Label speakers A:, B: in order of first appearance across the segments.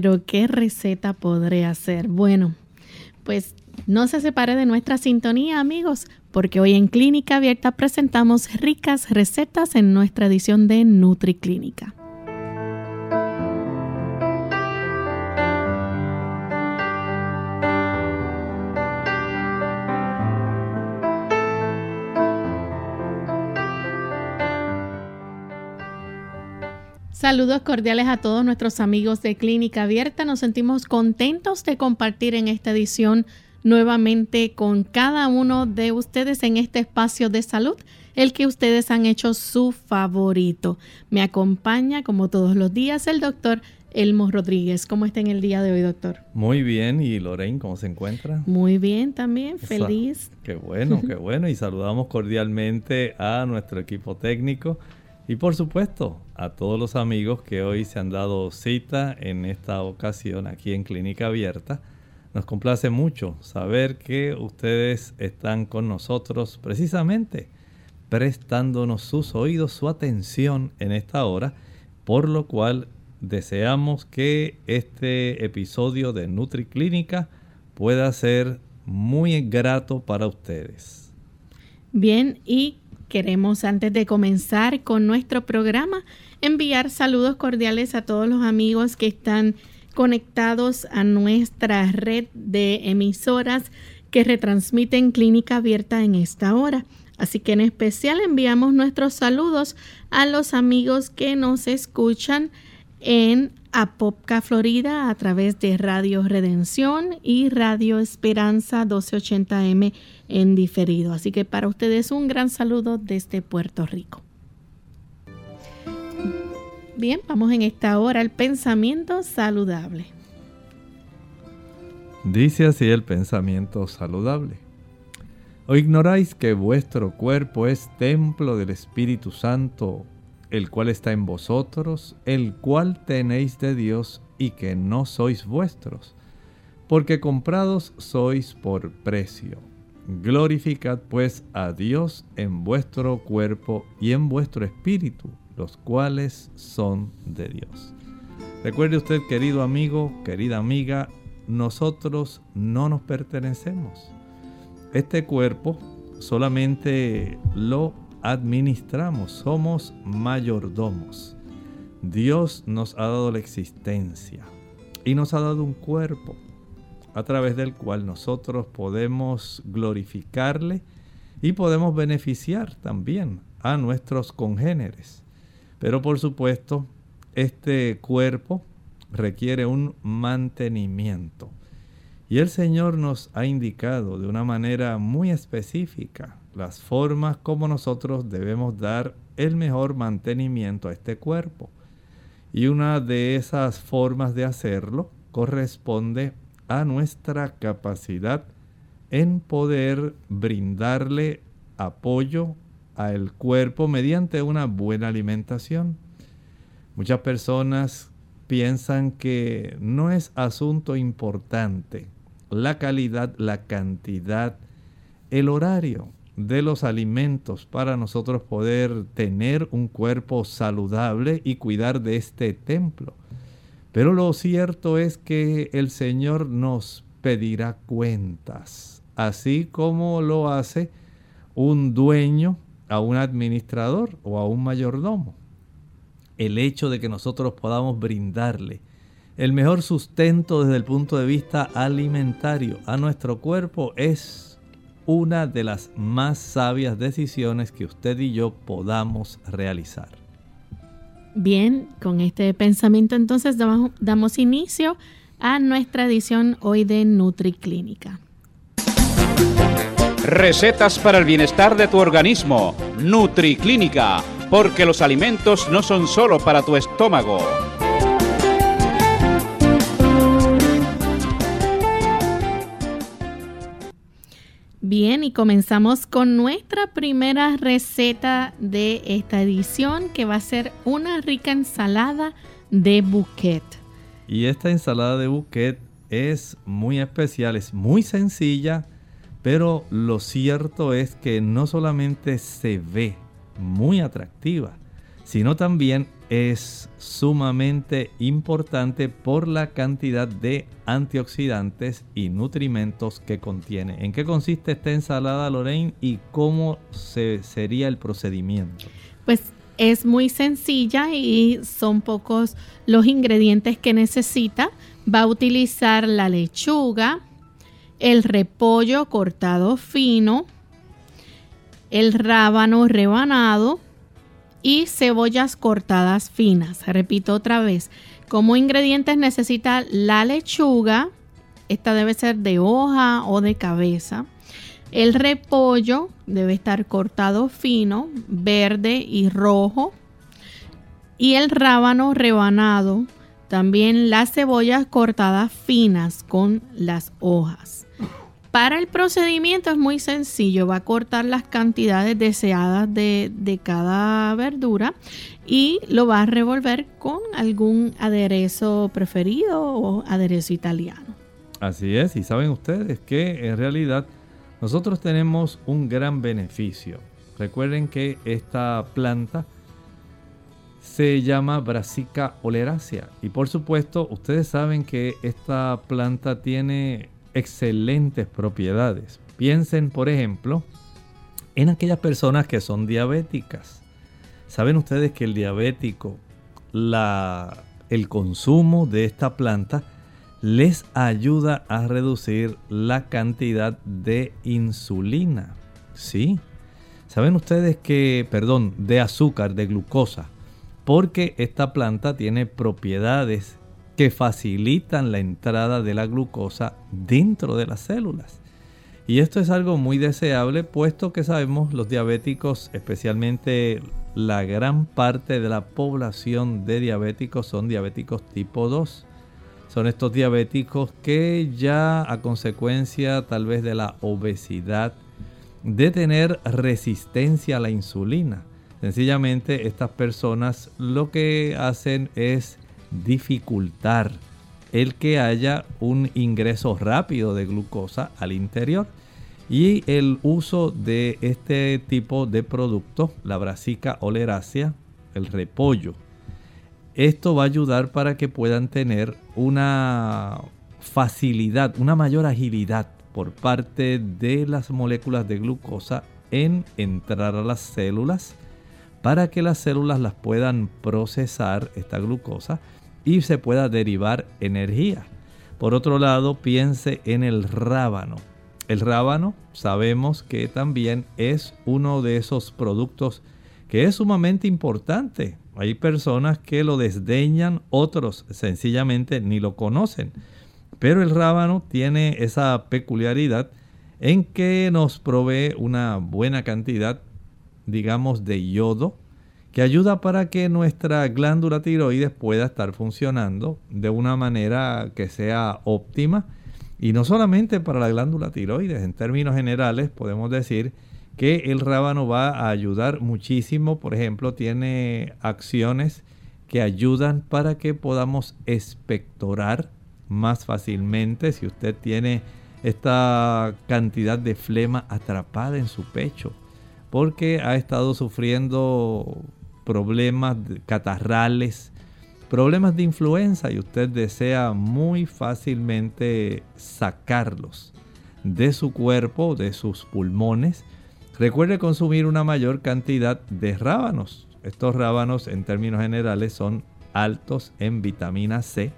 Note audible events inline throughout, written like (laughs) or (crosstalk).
A: Pero ¿qué receta podré hacer? Bueno, pues no se separe de nuestra sintonía, amigos, porque hoy en Clínica Abierta presentamos ricas recetas en nuestra edición de NutriClínica. Saludos cordiales a todos nuestros amigos de Clínica Abierta. Nos sentimos contentos de compartir en esta edición nuevamente con cada uno de ustedes en este espacio de salud, el que ustedes han hecho su favorito. Me acompaña, como todos los días, el doctor Elmo Rodríguez. ¿Cómo está en el día de hoy, doctor?
B: Muy bien. ¿Y Lorraine, cómo se encuentra?
A: Muy bien también, feliz.
B: Qué bueno, qué (laughs) bueno. Y saludamos cordialmente a nuestro equipo técnico y por supuesto, a todos los amigos que hoy se han dado cita en esta ocasión aquí en Clínica Abierta, nos complace mucho saber que ustedes están con nosotros precisamente prestándonos sus oídos, su atención en esta hora, por lo cual deseamos que este episodio de NutriClínica pueda ser muy grato para ustedes.
A: Bien, y Queremos, antes de comenzar con nuestro programa, enviar saludos cordiales a todos los amigos que están conectados a nuestra red de emisoras que retransmiten Clínica Abierta en esta hora. Así que en especial enviamos nuestros saludos a los amigos que nos escuchan en Apopka, Florida, a través de Radio Redención y Radio Esperanza 1280M en diferido. Así que para ustedes un gran saludo desde Puerto Rico. Bien, vamos en esta hora al pensamiento saludable.
B: Dice así el pensamiento saludable. ¿O ignoráis que vuestro cuerpo es templo del Espíritu Santo, el cual está en vosotros, el cual tenéis de Dios y que no sois vuestros? Porque comprados sois por precio. Glorificad pues a Dios en vuestro cuerpo y en vuestro espíritu, los cuales son de Dios. Recuerde usted, querido amigo, querida amiga, nosotros no nos pertenecemos. Este cuerpo solamente lo administramos, somos mayordomos. Dios nos ha dado la existencia y nos ha dado un cuerpo a través del cual nosotros podemos glorificarle y podemos beneficiar también a nuestros congéneres. Pero por supuesto, este cuerpo requiere un mantenimiento. Y el Señor nos ha indicado de una manera muy específica las formas como nosotros debemos dar el mejor mantenimiento a este cuerpo. Y una de esas formas de hacerlo corresponde a nuestra capacidad en poder brindarle apoyo al cuerpo mediante una buena alimentación. Muchas personas piensan que no es asunto importante la calidad, la cantidad, el horario de los alimentos para nosotros poder tener un cuerpo saludable y cuidar de este templo. Pero lo cierto es que el Señor nos pedirá cuentas, así como lo hace un dueño a un administrador o a un mayordomo. el hecho de que nosotros podamos brindarle el mejor sustento desde el punto de vista alimentario a nuestro cuerpo es una de las más sabias decisiones que usted y yo podamos realizar.
A: Bien, con este pensamiento entonces damos, damos inicio a nuestra edición hoy de NutriClínica.
C: Recetas para el bienestar de tu organismo. NutriClínica, porque los alimentos no son solo para tu estómago.
A: Bien, y comenzamos con nuestra primera receta de esta edición, que va a ser una rica ensalada de bouquet.
B: Y esta ensalada de bouquet es muy especial, es muy sencilla, pero lo cierto es que no solamente se ve muy atractiva, sino también es sumamente importante por la cantidad de antioxidantes y nutrimentos que contiene. ¿En qué consiste esta ensalada, Lorraine, y cómo se, sería el procedimiento?
A: Pues es muy sencilla y son pocos los ingredientes que necesita. Va a utilizar la lechuga, el repollo cortado fino, el rábano rebanado, y cebollas cortadas finas. Repito otra vez, como ingredientes necesita la lechuga, esta debe ser de hoja o de cabeza. El repollo debe estar cortado fino, verde y rojo. Y el rábano rebanado, también las cebollas cortadas finas con las hojas. Para el procedimiento es muy sencillo, va a cortar las cantidades deseadas de, cada verdura y lo va a revolver con algún aderezo preferido o aderezo italiano.
B: Así es, y saben ustedes que en realidad nosotros tenemos un gran beneficio. Recuerden que esta planta se llama Brassica oleracea y por supuesto ustedes saben que esta planta tiene excelentes propiedades. Piensen, por ejemplo, en aquellas personas que son diabéticas. ¿Saben ustedes que el diabético, el consumo de esta planta les ayuda a reducir la cantidad de insulina? Sí. ¿Saben ustedes que, perdón, de azúcar, de glucosa? Porque esta planta tiene propiedades que facilitan la entrada de la glucosa dentro de las células. Y esto es algo muy deseable puesto que sabemos los diabéticos, especialmente la gran parte de la población de diabéticos son diabéticos tipo 2. Son estos diabéticos que ya a consecuencia tal vez de la obesidad, de tener resistencia a la insulina. Sencillamente estas personas lo que hacen es dificultar el que haya un ingreso rápido de glucosa al interior. Y el uso de este tipo de producto, la brasica oleracea, el repollo, esto va a ayudar para que puedan tener una facilidad, una mayor agilidad por parte de las moléculas de glucosa en entrar a las células para que las células las puedan procesar esta glucosa y se pueda derivar energía. Por otro lado, piense en el rábano. El rábano sabemos que también es uno de esos productos que es sumamente importante. Hay personas que lo desdeñan, otros sencillamente ni lo conocen. Pero el rábano tiene esa peculiaridad en que nos provee una buena cantidad, digamos, de yodo, que ayuda para que nuestra glándula tiroides pueda estar funcionando de una manera que sea óptima. Y no solamente para la glándula tiroides, en términos generales podemos decir que el rábano va a ayudar muchísimo. Por ejemplo, tiene acciones que ayudan para que podamos expectorar más fácilmente. Si usted tiene esta cantidad de flema atrapada en su pecho, porque ha estado sufriendo problemas catarrales, problemas de influenza y usted desea muy fácilmente sacarlos de su cuerpo, de sus pulmones, recuerde consumir una mayor cantidad de rábanos. Estos rábanos en términos generales son altos en vitamina C,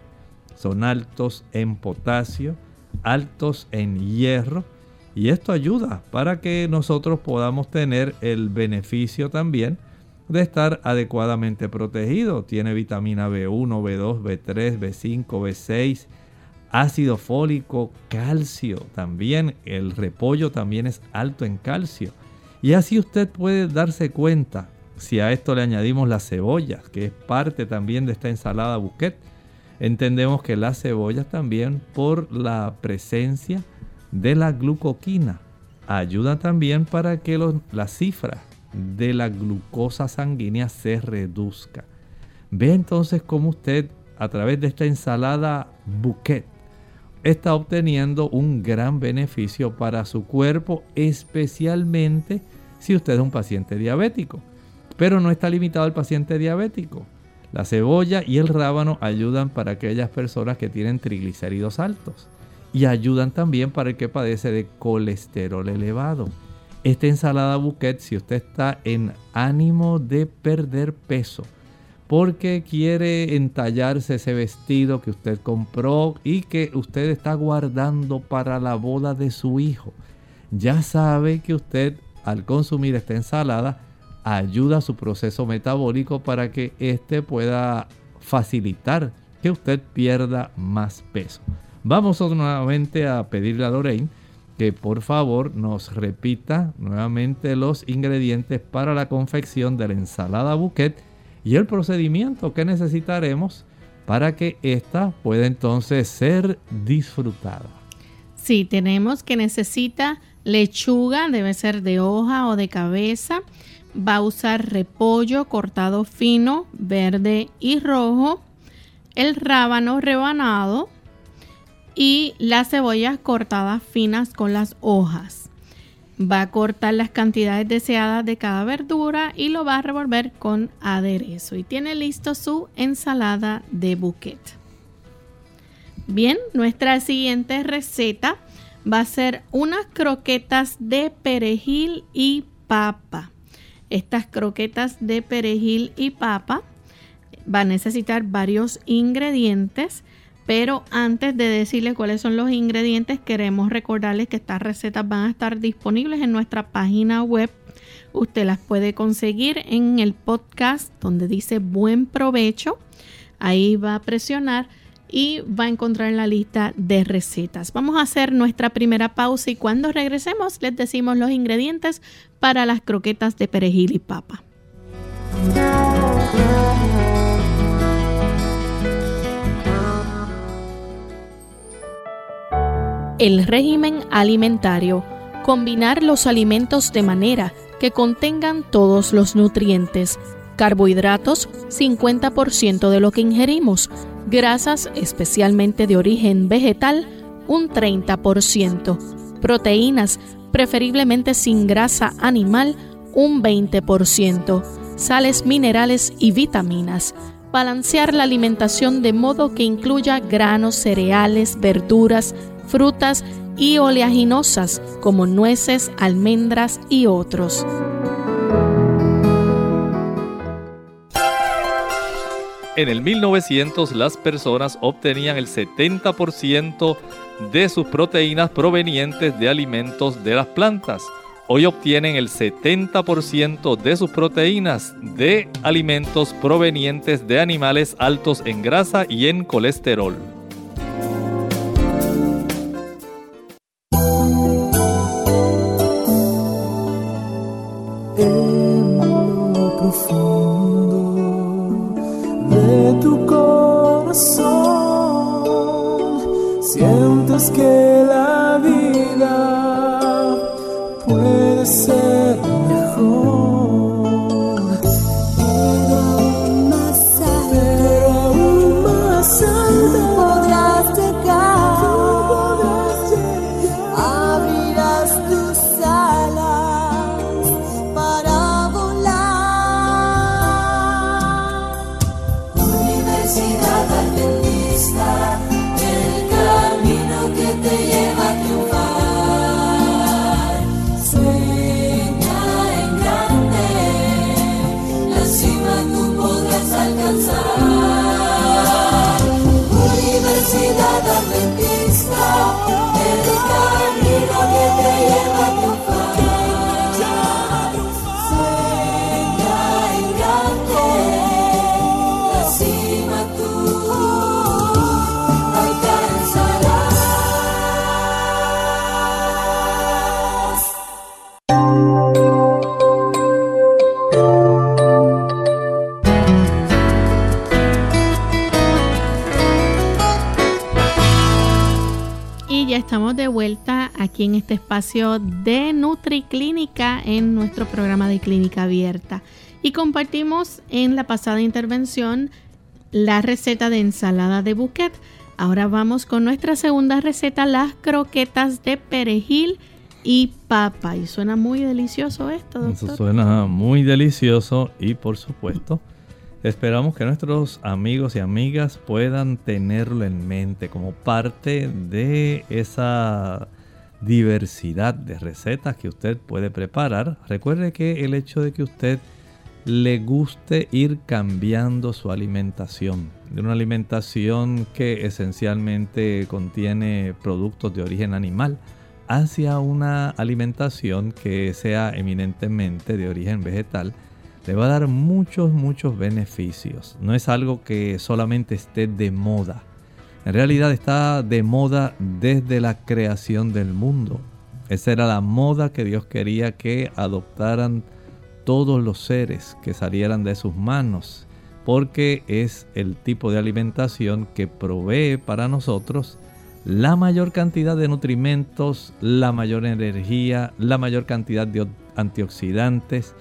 B: son altos en potasio, altos en hierro y esto ayuda para que nosotros podamos tener el beneficio también de estar adecuadamente protegido. Tiene vitamina B1, B2, B3, B5, B6, ácido fólico, calcio también. El repollo también es alto en calcio. Y así usted puede darse cuenta, si a esto le añadimos las cebollas, que es parte también de esta ensalada bouquet, entendemos que las cebollas también por la presencia de la glucoquina ayudan también para que la cifra de la glucosa sanguínea se reduzca. Ve entonces cómo usted a través de esta ensalada bouquet está obteniendo un gran beneficio para su cuerpo, especialmente si usted es un paciente diabético. Pero no está limitado al paciente diabético. La cebolla y el rábano ayudan para aquellas personas que tienen triglicéridos altos y ayudan también para el que padece de colesterol elevado. Esta ensalada bouquet, si usted está en ánimo de perder peso, porque quiere entallarse ese vestido que usted compró y que usted está guardando para la boda de su hijo, ya sabe que usted al consumir esta ensalada ayuda a su proceso metabólico para que éste pueda facilitar que usted pierda más peso. Vamos nuevamente a pedirle a Lorraine que por favor nos repita nuevamente los ingredientes para la confección de la ensalada bouquet y el procedimiento que necesitaremos para que ésta pueda entonces ser disfrutada.
A: Sí, tenemos que necesita lechuga, debe ser de hoja o de cabeza. Va a usar repollo cortado fino, verde y rojo. El rábano rebanado, y las cebollas cortadas finas con las hojas. Va a cortar las cantidades deseadas de cada verdura y lo va a revolver con aderezo. Y tiene listo su ensalada de bouquet. Bien, nuestra siguiente receta va a ser unas croquetas de perejil y papa. Estas croquetas de perejil y papa va a necesitar varios ingredientes pero antes de decirles cuáles son los ingredientes, queremos recordarles que estas recetas van a estar disponibles en nuestra página web. Usted las puede conseguir en el podcast donde dice buen provecho. Ahí va a presionar y va a encontrar la lista de recetas. Vamos a hacer nuestra primera pausa y cuando regresemos les decimos los ingredientes para las croquetas de perejil y papa. El régimen alimentario. Combinar los alimentos de manera que contengan todos los nutrientes. Carbohidratos, 50% de lo que ingerimos. Grasas, especialmente de origen vegetal, un 30%. Proteínas, preferiblemente sin grasa animal, un 20%. Sales minerales y vitaminas. Balancear la alimentación de modo que incluya granos, cereales, verduras, frutas y oleaginosas como nueces, almendras y otros.
B: En el 1900 las personas obtenían el 70% de sus proteínas provenientes de alimentos de las plantas. Hoy obtienen el 70% de sus proteínas de alimentos provenientes de animales altos en grasa y en colesterol.
D: Sueña
A: aquí en este espacio de NutriClínica en nuestro programa de Clínica Abierta. Y compartimos en la pasada intervención la receta de ensalada de bouquet. Ahora vamos con nuestra segunda receta, las croquetas de perejil y papa. Y suena muy delicioso esto, doctor.
B: Eso suena muy delicioso y por supuesto Esperamos que nuestros amigos y amigas puedan tenerlo en mente como parte de esa diversidad de recetas que usted puede preparar. Recuerde que el hecho de que usted le guste ir cambiando su alimentación, de una alimentación que esencialmente contiene productos de origen animal, hacia una alimentación que sea eminentemente de origen vegetal, le va a dar muchos, muchos beneficios. No es algo que solamente esté de moda. En realidad está de moda desde la creación del mundo. Esa era la moda que Dios quería que adoptaran todos los seres que salieran de sus manos, porque es el tipo de alimentación que provee para nosotros la mayor cantidad de nutrimentos, la mayor energía, la mayor cantidad de antioxidantes,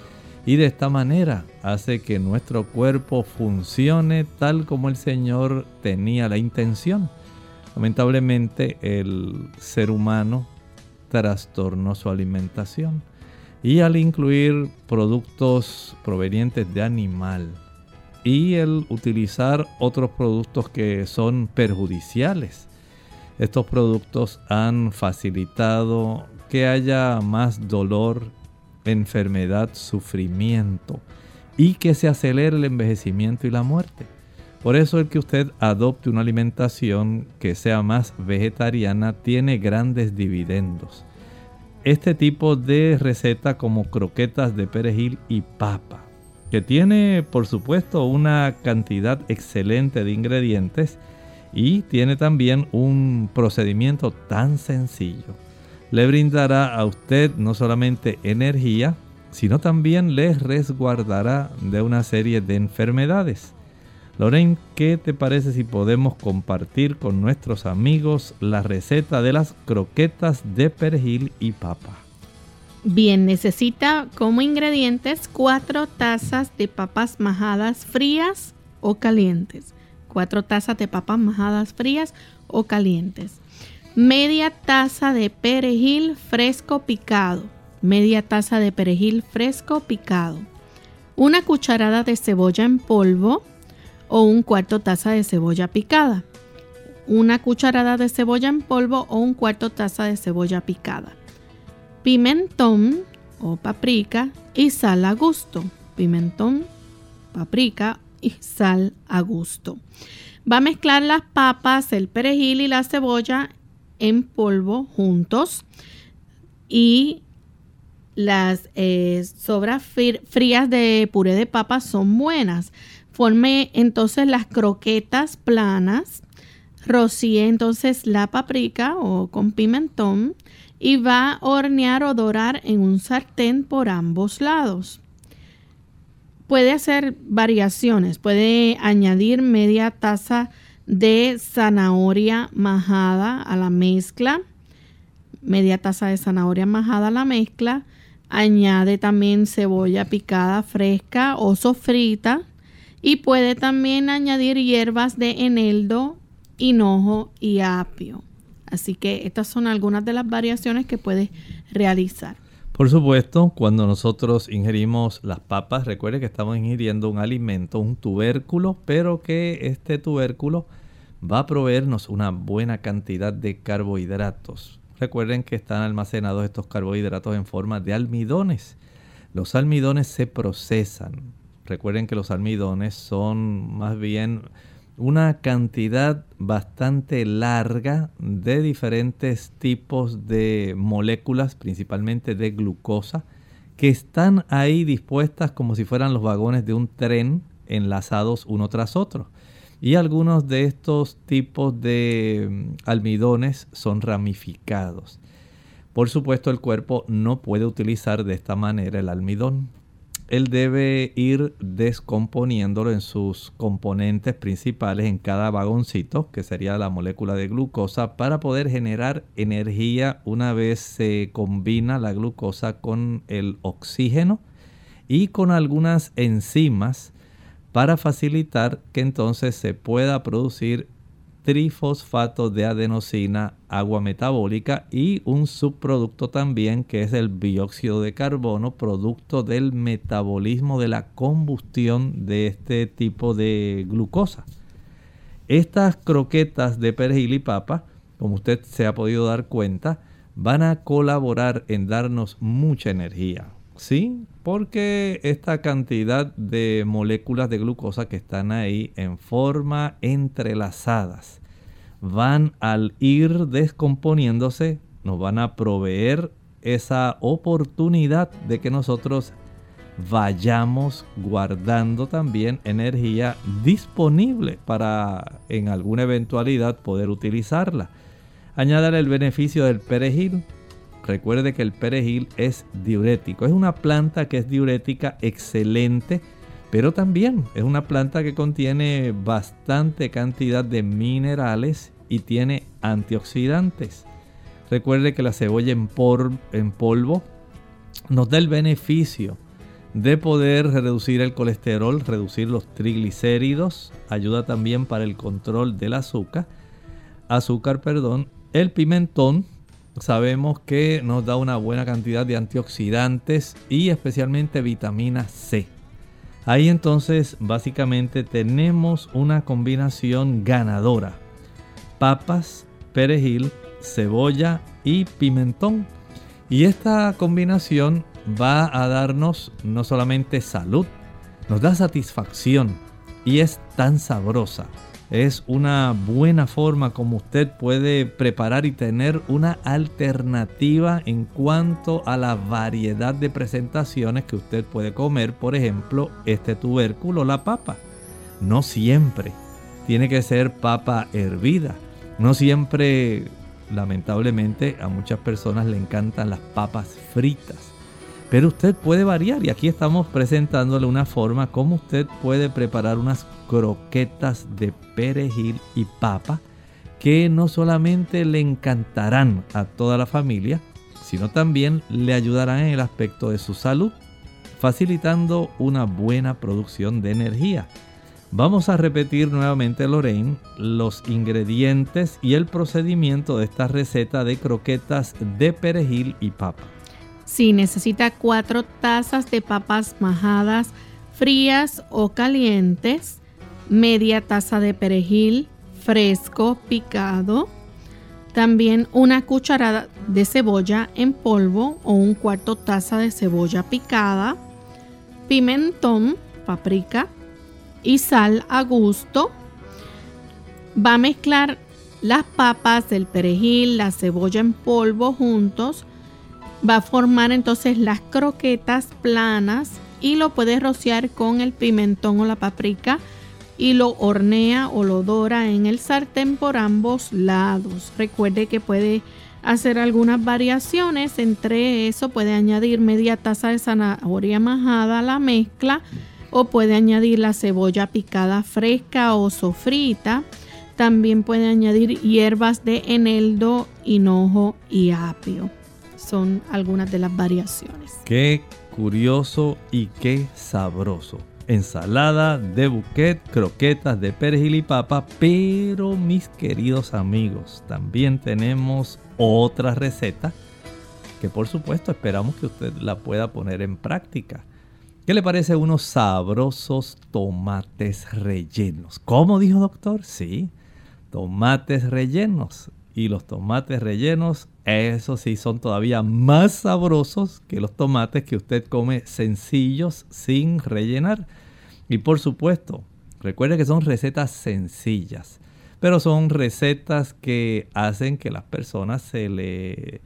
B: y de esta manera hace que nuestro cuerpo funcione tal como el Señor tenía la intención. Lamentablemente el ser humano trastornó su alimentación y al incluir productos provenientes de animal y el utilizar otros productos que son perjudiciales. Estos productos han facilitado que haya más dolor, enfermedad, sufrimiento y que se acelere el envejecimiento y la muerte. Por eso el que usted adopte una alimentación que sea más vegetariana tiene grandes dividendos. Este tipo de receta como croquetas de perejil y papa, que tiene por supuesto una cantidad excelente de ingredientes y tiene también un procedimiento tan sencillo le brindará a usted no solamente energía, sino también le resguardará de una serie de enfermedades. Lorraine, ¿qué te parece si podemos compartir con nuestros amigos la receta de las croquetas de perejil y papa?
A: Bien, necesita como ingredientes cuatro tazas de papas majadas frías o calientes. Cuatro tazas de papas majadas frías o calientes media taza de perejil fresco picado, media taza de perejil fresco picado, una cucharada de cebolla en polvo o un cuarto taza de cebolla picada, una cucharada de cebolla en polvo o un cuarto taza de cebolla picada, pimentón o paprika y sal a gusto, pimentón, paprika y sal a gusto. Va a mezclar las papas, el perejil y la cebolla en polvo juntos y las eh, sobras frías de puré de papa son buenas. Forme entonces las croquetas planas, rocíe entonces la paprika o con pimentón y va a hornear o dorar en un sartén por ambos lados. Puede hacer variaciones, puede añadir media taza de zanahoria majada a la mezcla, media taza de zanahoria majada a la mezcla, añade también cebolla picada fresca o sofrita y puede también añadir hierbas de eneldo, hinojo y apio. Así que estas son algunas de las variaciones que puedes realizar.
B: Por supuesto, cuando nosotros ingerimos las papas, recuerde que estamos ingiriendo un alimento, un tubérculo, pero que este tubérculo va a proveernos una buena cantidad de carbohidratos. Recuerden que están almacenados estos carbohidratos en forma de almidones. Los almidones se procesan. Recuerden que los almidones son más bien una cantidad bastante larga de diferentes tipos de moléculas, principalmente de glucosa, que están ahí dispuestas como si fueran los vagones de un tren enlazados uno tras otro. Y algunos de estos tipos de mm, almidones son ramificados. Por supuesto, el cuerpo no puede utilizar de esta manera el almidón. Él debe ir descomponiéndolo en sus componentes principales en cada vagoncito, que sería la molécula de glucosa, para poder generar energía una vez se combina la glucosa con el oxígeno y con algunas enzimas para facilitar que entonces se pueda producir trifosfato de adenosina, agua metabólica y un subproducto también que es el dióxido de carbono, producto del metabolismo de la combustión de este tipo de glucosa. Estas croquetas de perejil y papa, como usted se ha podido dar cuenta, van a colaborar en darnos mucha energía. ¿Sí? Porque esta cantidad de moléculas de glucosa que están ahí en forma entrelazadas van al ir descomponiéndose, nos van a proveer esa oportunidad de que nosotros vayamos guardando también energía disponible para en alguna eventualidad poder utilizarla. Añádale el beneficio del perejil, Recuerde que el perejil es diurético. Es una planta que es diurética excelente, pero también es una planta que contiene bastante cantidad de minerales y tiene antioxidantes. Recuerde que la cebolla en, polvo nos da el beneficio de poder reducir el colesterol, reducir los triglicéridos, ayuda también para el control del azúcar, azúcar, perdón. El pimentón sabemos que nos da una buena cantidad de antioxidantes y especialmente vitamina C. Ahí entonces básicamente tenemos una combinación ganadora. Papas, perejil, cebolla y pimentón. Y esta combinación va a darnos no solamente salud, nos da satisfacción y es tan sabrosa es una buena forma como usted puede preparar y tener una alternativa en cuanto a la variedad de presentaciones que usted puede comer. Por ejemplo, este tubérculo, la papa. No siempre tiene que ser papa hervida. No siempre, lamentablemente, a muchas personas le encantan las papas fritas. Pero usted puede variar y aquí estamos presentándole una forma como usted puede preparar unas croquetas de perejil y papa que no solamente le encantarán a toda la familia, sino también le ayudarán en el aspecto de su salud, facilitando una buena producción de energía. Vamos a repetir nuevamente, Lorraine, los ingredientes y el procedimiento de esta receta de croquetas de perejil y papa.
A: Si necesita cuatro tazas de papas majadas frías o calientes, media taza de perejil fresco picado, también una cucharada de cebolla en polvo o un cuarto taza de cebolla picada, pimentón, paprika y sal a gusto. Va a mezclar las papas, el perejil, la cebolla en polvo juntos va a formar entonces las croquetas planas y lo puedes rociar con el pimentón o la paprika y lo hornea o lo dora en el sartén por ambos lados. Recuerde que puede hacer algunas variaciones, entre eso puede añadir media taza de zanahoria majada a la mezcla o puede añadir la cebolla picada fresca o sofrita. También puede añadir hierbas de eneldo, hinojo y apio son algunas de las variaciones.
B: Qué curioso y qué sabroso. Ensalada de buquet, croquetas de perejil y papa, pero mis queridos amigos, también tenemos otra receta que por supuesto esperamos que usted la pueda poner en práctica. ¿Qué le parece unos sabrosos tomates rellenos? ¿Cómo dijo doctor? Sí, tomates rellenos. Y los tomates rellenos eso sí, son todavía más sabrosos que los tomates que usted come sencillos sin rellenar. Y por supuesto, Recuerde que son recetas sencillas, pero son recetas que hacen que las personas se le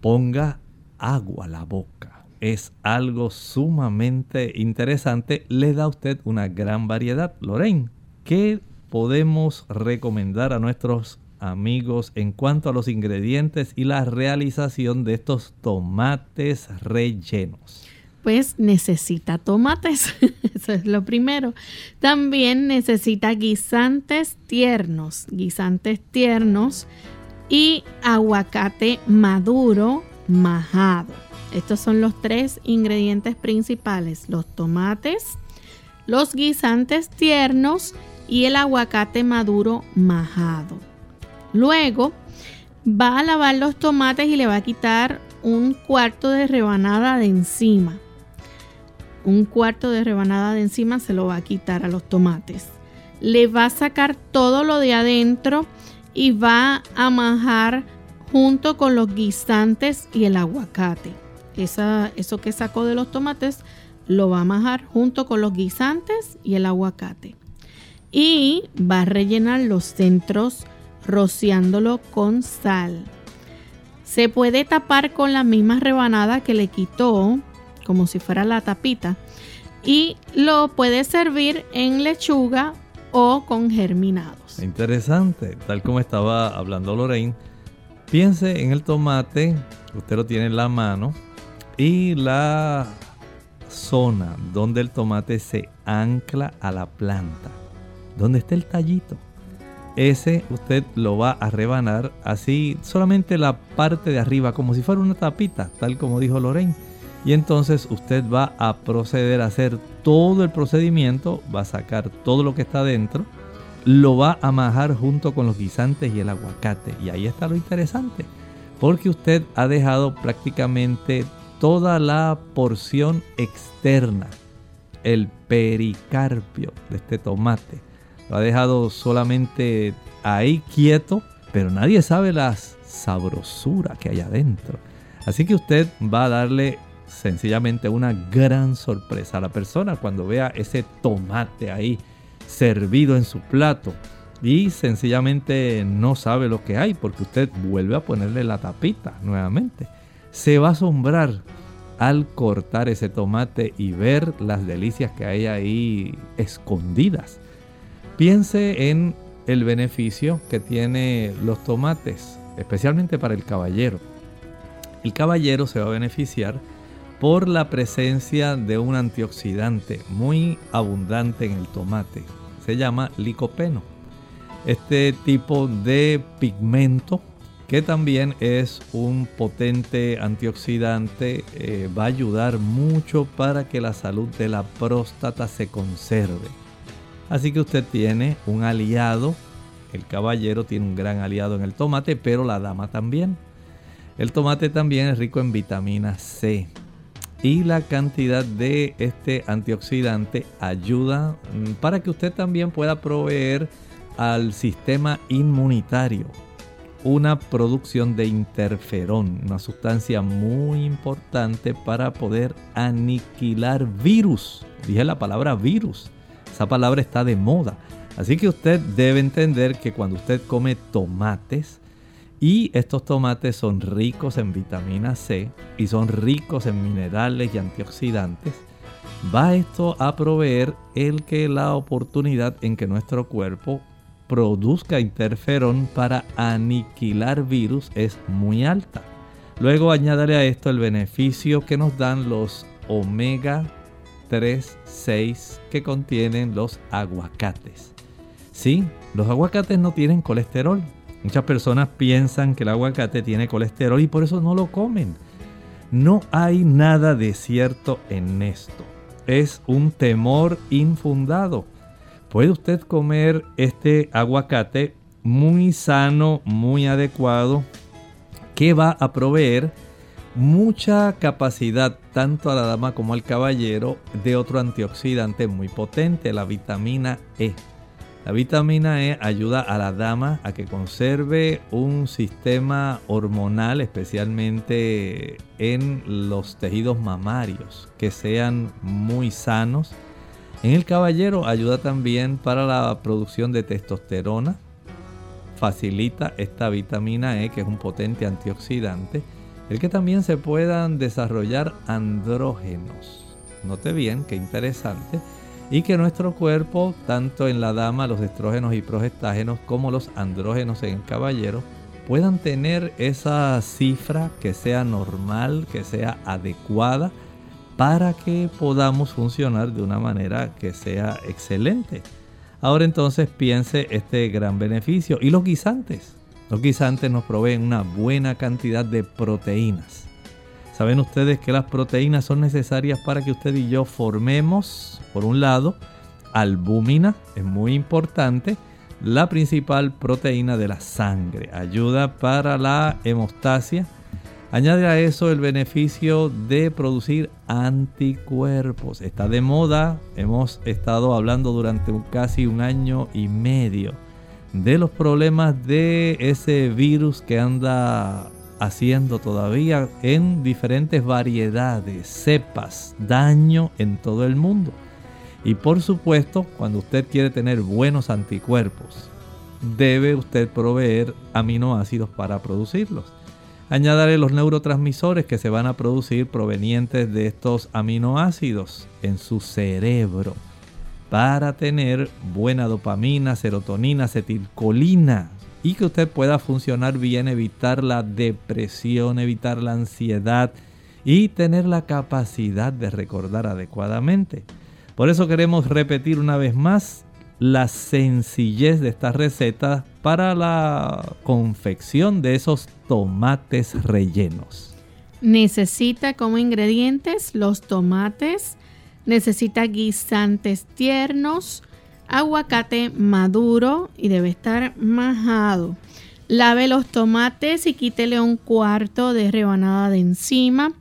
B: ponga agua a la boca. Es algo sumamente interesante. Le da a usted una gran variedad. Lorraine, ¿qué podemos recomendar a nuestros amigos en cuanto a los ingredientes y la realización de estos tomates rellenos?
A: Pues necesita tomates, (laughs) eso es lo primero. También necesita guisantes tiernos, guisantes tiernos y aguacate maduro majado. Estos son los tres ingredientes principales, los tomates, los guisantes tiernos y el aguacate maduro majado. Luego va a lavar los tomates y le va a quitar un cuarto de rebanada de encima. Un cuarto de rebanada de encima se lo va a quitar a los tomates. Le va a sacar todo lo de adentro y va a majar junto con los guisantes y el aguacate. eso que sacó de los tomates lo va a majar junto con los guisantes y el aguacate. Y va a rellenar los centros rociándolo con sal. Se puede tapar con la misma rebanada que le quitó, como si fuera la tapita, y lo puede servir en lechuga o con germinados.
B: Interesante, tal como estaba hablando Lorraine. Piense en el tomate, usted lo tiene en la mano, y la zona donde el tomate se ancla a la planta, donde está el tallito ese usted lo va a rebanar así, solamente la parte de arriba, como si fuera una tapita, tal como dijo Lorraine. Y entonces usted va a proceder a hacer todo el procedimiento, va a sacar todo lo que está dentro, lo va a majar junto con los guisantes y el aguacate. Y ahí está lo interesante, porque usted ha dejado prácticamente toda la porción externa, el pericarpio de este tomate lo ha dejado solamente ahí quieto, pero nadie sabe la sabrosura que hay adentro. Así que usted va a darle sencillamente una gran sorpresa a la persona cuando vea ese tomate ahí servido en su plato y sencillamente no sabe lo que hay porque usted vuelve a ponerle la tapita nuevamente. Se va a asombrar al cortar ese tomate y ver las delicias que hay ahí escondidas. Piense en el beneficio que tiene los tomates, especialmente para el caballero. El caballero se va a beneficiar por la presencia de un antioxidante muy abundante en el tomate. Se llama licopeno. Este tipo de pigmento, que también es un potente antioxidante, eh, va a ayudar mucho para que la salud de la próstata se conserve. Así que usted tiene un aliado, el caballero tiene un gran aliado en el tomate, pero la dama también. El tomate también es rico en vitamina C. Y la cantidad de este antioxidante ayuda mm, para que usted también pueda proveer al sistema inmunitario una producción de interferón, una sustancia muy importante para poder aniquilar virus. Dije la palabra virus. Esa palabra está de moda. Así que usted debe entender que cuando usted come tomates, y estos tomates son ricos en vitamina C y son ricos en minerales y antioxidantes, va esto a proveer el que la oportunidad en que nuestro cuerpo produzca interferón para aniquilar virus es muy alta. Luego añádale a esto el beneficio que nos dan los omega 3, 6 que contienen los aguacates. Sí, los aguacates no tienen colesterol. Muchas personas piensan que el aguacate tiene colesterol y por eso no lo comen. No hay nada de cierto en esto. Es un temor infundado. Puede usted comer este aguacate muy sano, muy adecuado, que va a proveer mucha capacidad tanto a la dama como al caballero de otro antioxidante muy potente, la vitamina E. La vitamina E ayuda a la dama a que conserve un sistema hormonal, especialmente en los tejidos mamarios, que sean muy sanos. En el caballero ayuda también para la producción de testosterona, facilita esta vitamina E que es un potente antioxidante, el que también se puedan desarrollar andrógenos. Note bien, qué interesante. Y que nuestro cuerpo, tanto en la dama, los estrógenos y progestágenos, como los andrógenos en el caballero, puedan tener esa cifra que sea normal, que sea adecuada, para que podamos funcionar de una manera que sea excelente. Ahora entonces piense este gran beneficio. Y los guisantes. Los guisantes nos proveen una buena cantidad de proteínas. Saben ustedes que las proteínas son necesarias para que usted y yo formemos, por un lado, albúmina, es muy importante, la principal proteína de la sangre. Ayuda para la hemostasia. Añade a eso el beneficio de producir anticuerpos. Está de moda, hemos estado hablando durante casi un año y medio de los problemas de ese virus que anda haciendo todavía en diferentes variedades, cepas, daño en todo el mundo. Y por supuesto, cuando usted quiere tener buenos anticuerpos, debe usted proveer aminoácidos para producirlos. Añadirle los neurotransmisores que se van a producir provenientes de estos aminoácidos en su cerebro para tener buena dopamina, serotonina, acetilcolina, y que usted pueda funcionar bien, evitar la depresión, evitar la ansiedad y tener la capacidad de recordar adecuadamente. Por eso queremos repetir una vez más la sencillez de esta receta para la confección de esos tomates rellenos.
A: Necesita como ingredientes los tomates, necesita guisantes tiernos, aguacate maduro y debe estar majado. Lave los tomates y quítele un cuarto de rebanada de encima.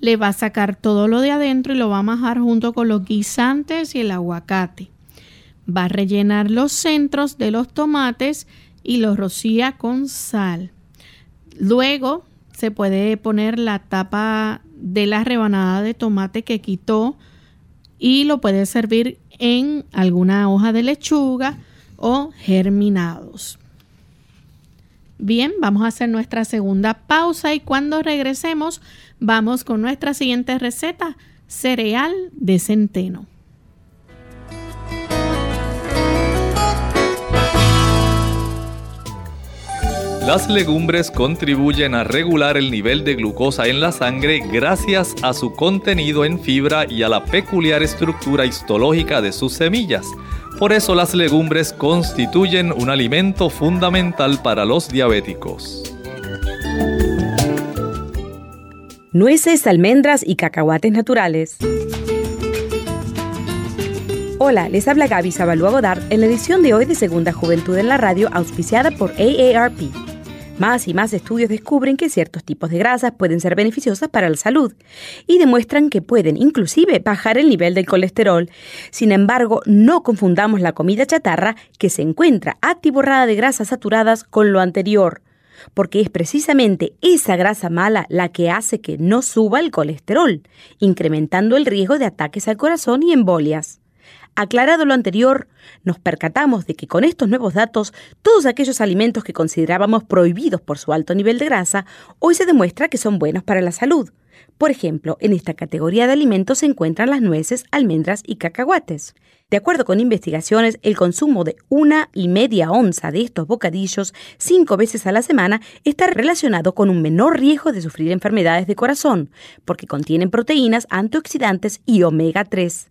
A: Le va a sacar todo lo de adentro y lo va a majar junto con los guisantes y el aguacate. Va a rellenar los centros de los tomates y los rocía con sal. Luego se puede poner la tapa de la rebanada de tomate que quitó y lo puede servir en alguna hoja de lechuga o germinados. Bien, vamos a hacer nuestra segunda pausa y cuando regresemos vamos con nuestra siguiente receta, cereal de centeno.
D: Las legumbres contribuyen a regular el nivel de glucosa en la sangre gracias a su contenido en fibra y a la peculiar estructura histológica de sus semillas. Por eso las legumbres constituyen un alimento fundamental para los diabéticos.
E: Nueces, almendras y cacahuates naturales. Hola, les habla Gaby Zabalúa Godard en la edición de hoy de Segunda Juventud en la Radio auspiciada por AARP. Más y más estudios descubren que ciertos tipos de grasas pueden ser beneficiosas para la salud y demuestran que pueden inclusive bajar el nivel del colesterol. Sin embargo, no confundamos la comida chatarra que se encuentra atiborrada de grasas saturadas con lo anterior porque es precisamente esa grasa mala la que hace que no suba el colesterol, incrementando el riesgo de ataques al corazón y embolias. Aclarado lo anterior, nos percatamos de que con estos nuevos datos, todos aquellos alimentos que considerábamos prohibidos por su alto nivel de grasa, hoy se demuestra que son buenos para la salud. Por ejemplo, en esta categoría de alimentos se encuentran las nueces, almendras y cacahuates. De acuerdo con investigaciones, el consumo de una y media onza de estos bocadillos cinco veces a la semana está relacionado con un menor riesgo de sufrir enfermedades de corazón, porque contienen proteínas, antioxidantes y omega 3.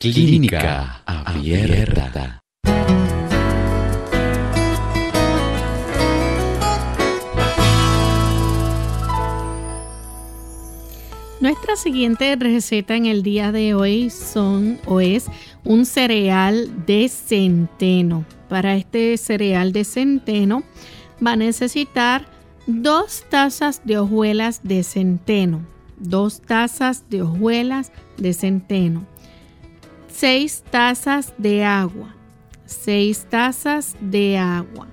F: Clínica Abierta.
A: Nuestra siguiente receta en el día de hoy son o es un cereal de centeno. Para este cereal de centeno va a necesitar dos tazas de hojuelas de centeno. Dos tazas de hojuelas de centeno. Seis tazas de agua. Seis tazas de agua.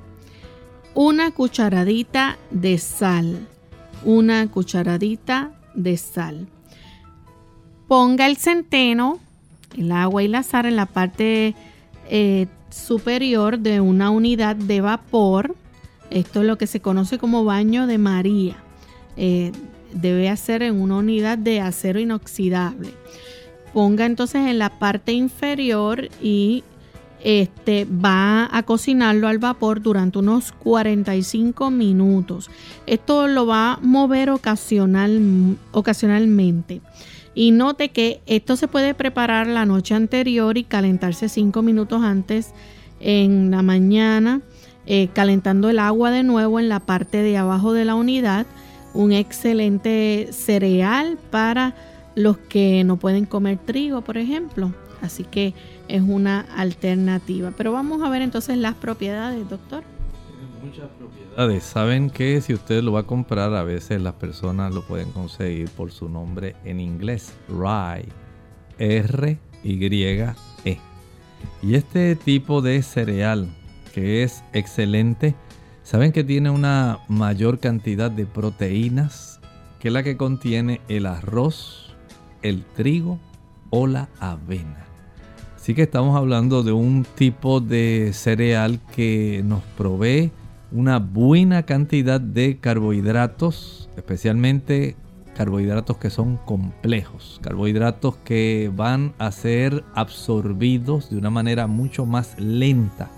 A: Una cucharadita de sal. Una cucharadita de sal. Ponga el centeno, el agua y la sal en la parte eh, superior de una unidad de vapor. Esto es lo que se conoce como baño de María. Eh, debe hacer en una unidad de acero inoxidable. Ponga entonces en la parte inferior y este, va a cocinarlo al vapor durante unos 45 minutos. Esto lo va a mover ocasional, ocasionalmente. Y note que esto se puede preparar la noche anterior y calentarse 5 minutos antes en la mañana, eh, calentando el agua de nuevo en la parte de abajo de la unidad. Un excelente cereal para los que no pueden comer trigo, por ejemplo. Así que es una alternativa. Pero vamos a ver entonces las propiedades, doctor
B: muchas propiedades. Saben que si usted lo va a comprar, a veces las personas lo pueden conseguir por su nombre en inglés, rye, R Y E. Y este tipo de cereal que es excelente, saben que tiene una mayor cantidad de proteínas que la que contiene el arroz, el trigo o la avena. Así que estamos hablando de un tipo de cereal que nos provee una buena cantidad de carbohidratos, especialmente carbohidratos que son complejos, carbohidratos que van a ser absorbidos de una manera mucho más lenta.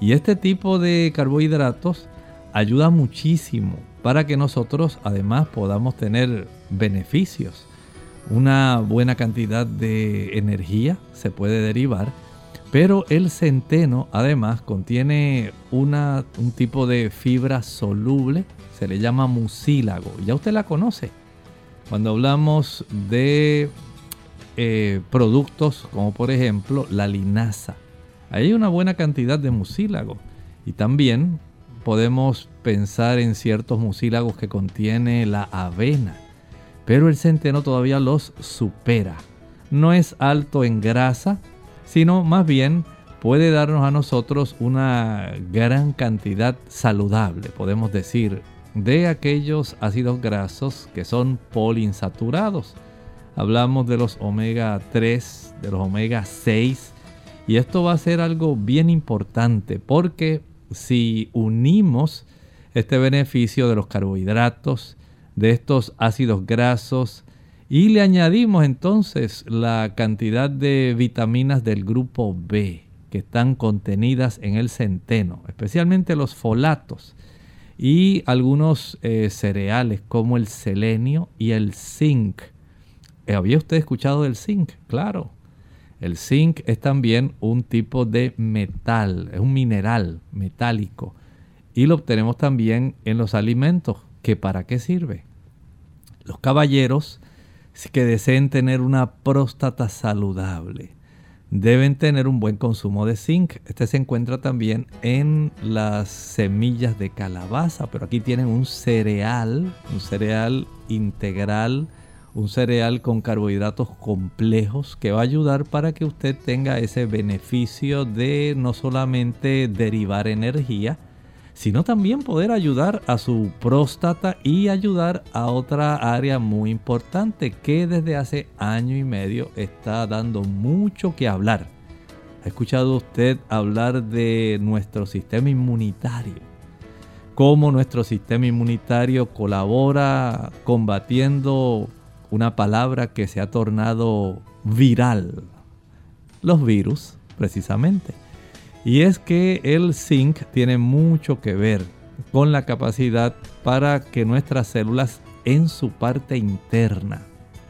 B: Y este tipo de carbohidratos ayuda muchísimo para que nosotros además podamos tener beneficios. Una buena cantidad de energía se puede derivar pero el centeno además contiene una, un tipo de fibra soluble, se le llama mucílago. Ya usted la conoce. Cuando hablamos de eh, productos como por ejemplo la linaza, hay una buena cantidad de mucílago. Y también podemos pensar en ciertos mucílagos que contiene la avena. Pero el centeno todavía los supera. No es alto en grasa, sino más bien puede darnos a nosotros una gran cantidad saludable, podemos decir, de aquellos ácidos grasos que son poliinsaturados. Hablamos de los omega 3, de los omega 6, y esto va a ser algo bien importante porque si unimos este beneficio de los carbohidratos, de estos ácidos grasos, y le añadimos entonces la cantidad de vitaminas del grupo B que están contenidas en el centeno, especialmente los folatos y algunos eh, cereales como el selenio y el zinc. Eh, ¿Había usted escuchado del zinc? Claro. El zinc es también un tipo de metal, es un mineral metálico y lo obtenemos también en los alimentos. ¿Que para qué sirve? Los caballeros que deseen tener una próstata saludable, deben tener un buen consumo de zinc. Este se encuentra también en las semillas de calabaza, pero aquí tienen un cereal, un cereal integral, un cereal con carbohidratos complejos que va a ayudar para que usted tenga ese beneficio de no solamente derivar energía, sino también poder ayudar a su próstata y ayudar a otra área muy importante que desde hace año y medio está dando mucho que hablar. ¿Ha escuchado usted hablar de nuestro sistema inmunitario? Cómo nuestro sistema inmunitario colabora combatiendo una palabra que se ha tornado viral. Los virus, precisamente. Y es que el zinc tiene mucho que ver con la capacidad para que nuestras células en su parte interna,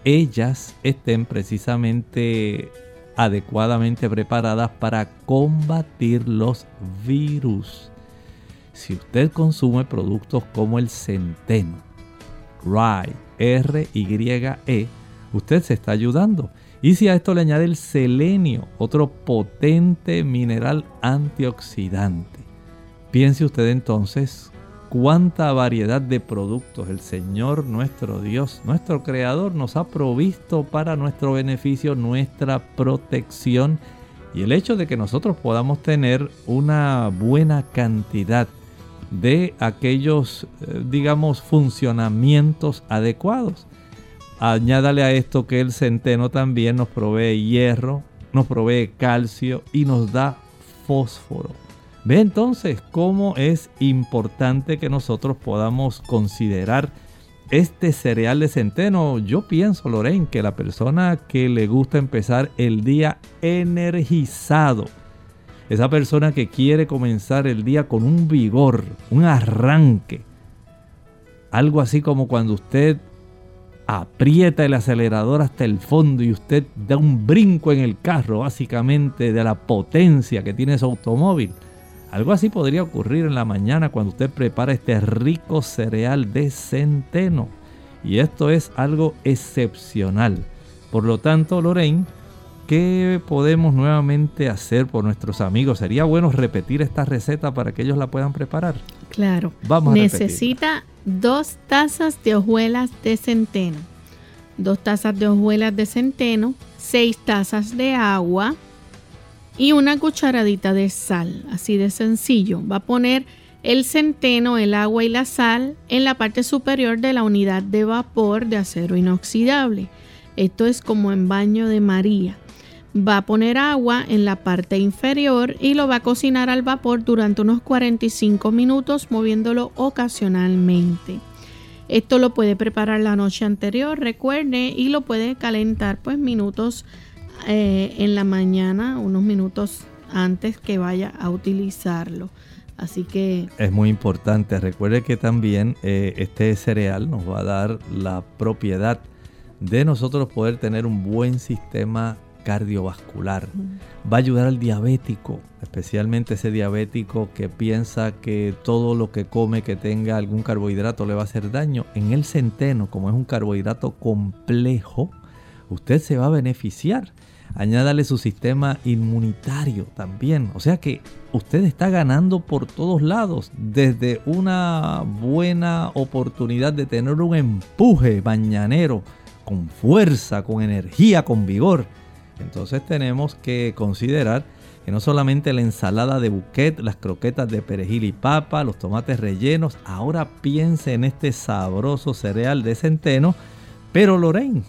B: ellas estén precisamente adecuadamente preparadas para combatir los virus. Si usted consume productos como el centeno, rye, R-Y-E, usted se está ayudando Y si a esto le añade el selenio, otro potente mineral antioxidante. Piense usted entonces cuánta variedad de productos el Señor nuestro Dios, nuestro Creador, nos ha provisto para nuestro beneficio, nuestra protección y el hecho de que nosotros podamos tener una buena cantidad de aquellos, eh, digamos, funcionamientos adecuados. Añádale a esto que el centeno también nos provee hierro, nos provee calcio y nos da fósforo. Ve entonces cómo es importante que nosotros podamos considerar este cereal de centeno. Yo pienso, Lorraine, que la persona que le gusta empezar el día energizado, esa persona que quiere comenzar el día con un vigor, un arranque, algo así como cuando usted aprieta el acelerador hasta el fondo y usted da un brinco en el carro, básicamente de la potencia que tiene su automóvil. Algo así podría ocurrir en la mañana cuando usted prepara este rico cereal de centeno. Y esto es algo excepcional. Por lo tanto, Lorraine, ¿qué podemos nuevamente hacer por nuestros amigos? Sería bueno repetir esta receta para que ellos la puedan preparar.
A: Claro. Vamos a Necesita dos tazas de hojuelas de centeno, dos tazas de hojuelas de centeno, seis tazas de agua y una cucharadita de sal, así de sencillo. Va a poner el centeno, el agua y la sal en la parte superior de la unidad de vapor de acero inoxidable. Esto es como en baño de María. Va a poner agua en la parte inferior y lo va a cocinar al vapor durante unos 45 minutos moviéndolo ocasionalmente. Esto lo puede preparar la noche anterior, recuerde, y lo puede calentar pues minutos eh, en la mañana, unos minutos antes que vaya a utilizarlo. Así que...
B: Es muy importante. Recuerde que también eh, este cereal nos va a dar la propiedad de nosotros poder tener un buen sistema cardiovascular. Va a ayudar al diabético, especialmente ese diabético que piensa que todo lo que come que tenga algún carbohidrato le va a hacer daño. En el centeno, como es un carbohidrato complejo, usted se va a beneficiar. Añádale su sistema inmunitario también. O sea que usted está ganando por todos lados. Desde una buena oportunidad de tener un empuje mañanero con fuerza, con energía, con vigor entonces tenemos que considerar que no solamente la ensalada de bouquet, las croquetas de perejil y papa, los tomates rellenos, ahora piense en este sabroso cereal de centeno, pero Lorraine,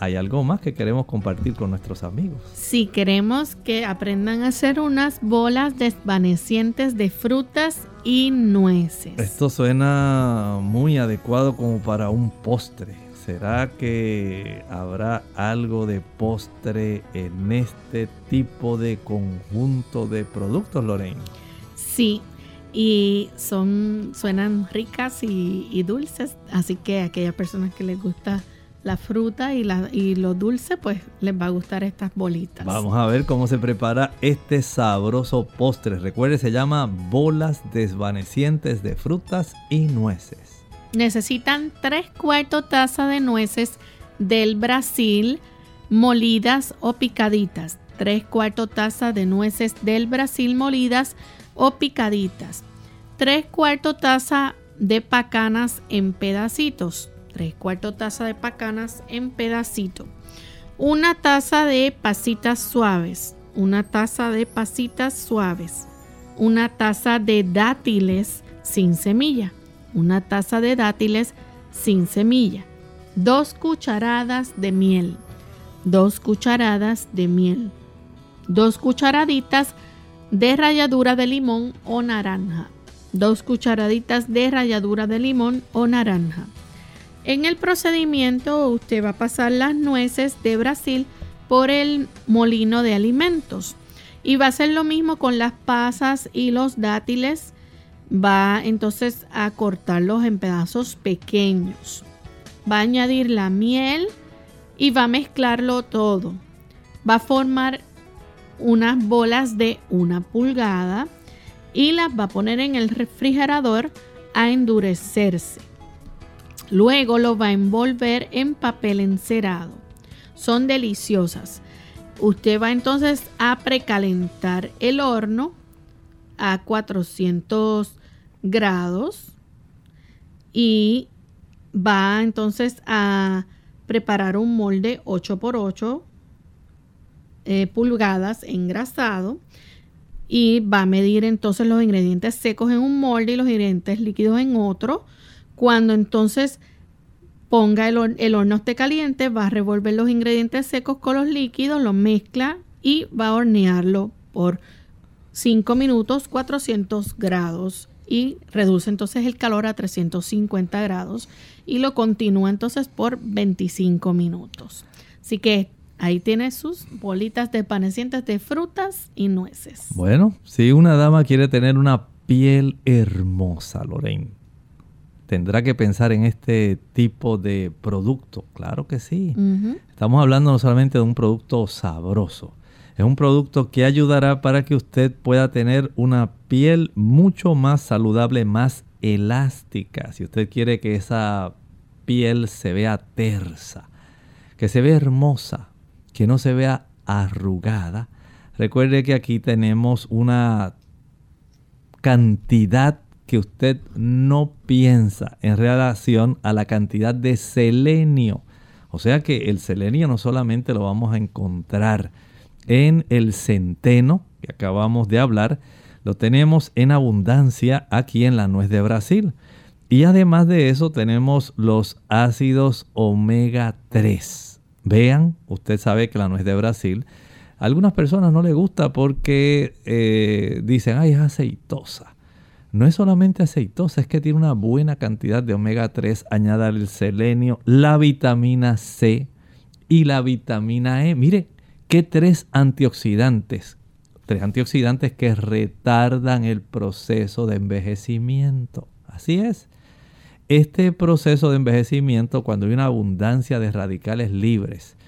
B: hay algo más que queremos compartir con nuestros amigos.
A: Sí, queremos que aprendan a hacer unas bolas desvanecientes de frutas y nueces.
B: Esto suena muy adecuado como para un postre. ¿Será que habrá algo de postre en este tipo de conjunto de productos, Lorraine?
A: Sí, y son suenan ricas y, dulces, así que a aquellas personas que les gusta la fruta y, la, y lo dulce, pues les va a gustar estas bolitas.
B: Vamos a ver cómo se prepara este sabroso postre. Recuerde, se llama bolas desvanecientes de frutas y nueces
A: necesitan 3 cuartos taza de nueces del Brasil molidas o picaditas. 3 cuartos taza de nueces del Brasil molidas o picaditas. 3 cuartos taza de pacanas en pedacitos. 3 cuartos taza de pacanas en pedacito. Una taza de pasitas suaves. Una taza de pasitas suaves. Una taza de dátiles sin semilla una taza de dátiles sin semilla, dos cucharadas de miel, dos cucharadas de miel, dos cucharaditas de ralladura de limón o naranja, dos cucharaditas de ralladura de limón o naranja. En el procedimiento usted va a pasar las nueces de Brasil por el molino de alimentos y va a hacer lo mismo con las pasas y los dátiles va entonces a cortarlos en pedazos pequeños. Va a añadir la miel y va a mezclarlo todo. Va a formar unas bolas de una pulgada y las va a poner en el refrigerador a endurecerse. Luego lo va a envolver en papel encerado. son deliciosas. Usted va entonces a precalentar el horno a 400 grados y va entonces a preparar un molde 8 por 8 eh, pulgadas engrasado y va a medir entonces los ingredientes secos en un molde y los ingredientes líquidos en otro. Cuando entonces ponga el, el horno esté caliente, va a revolver los ingredientes secos con los líquidos, los mezcla y va a hornearlo por 5 minutos 400 grados y reduce entonces el calor a 350 grados y lo continúa entonces por 25 minutos. Así que ahí tiene sus bolitas de panecientes de frutas y nueces.
B: Bueno, si una dama quiere tener una piel hermosa, Lorraine, tendrá que pensar en este tipo de producto. Claro que sí. Estamos hablando no solamente de un producto sabroso, es un producto que ayudará para que usted pueda tener una piel mucho más saludable, más elástica. Si usted quiere que esa piel se vea tersa, que se vea hermosa, que no se vea arrugada, recuerde que aquí tenemos una cantidad que usted no piensa en relación a la cantidad de selenio. O sea que el selenio no solamente lo vamos a encontrar en el centeno que acabamos de hablar, lo tenemos en abundancia aquí en la nuez de Brasil. Y además de eso tenemos los ácidos omega 3. Vean, usted sabe que la nuez de Brasil, a algunas personas no le gusta porque eh, dicen, ay, es aceitosa. No es solamente aceitosa, es que tiene una buena cantidad de omega 3, añada el selenio, la vitamina C y la vitamina E. Mire, ¿Qué tres antioxidantes? Tres antioxidantes que retardan el proceso de envejecimiento. Así es. Este proceso de envejecimiento, cuando hay una abundancia de radicales libres,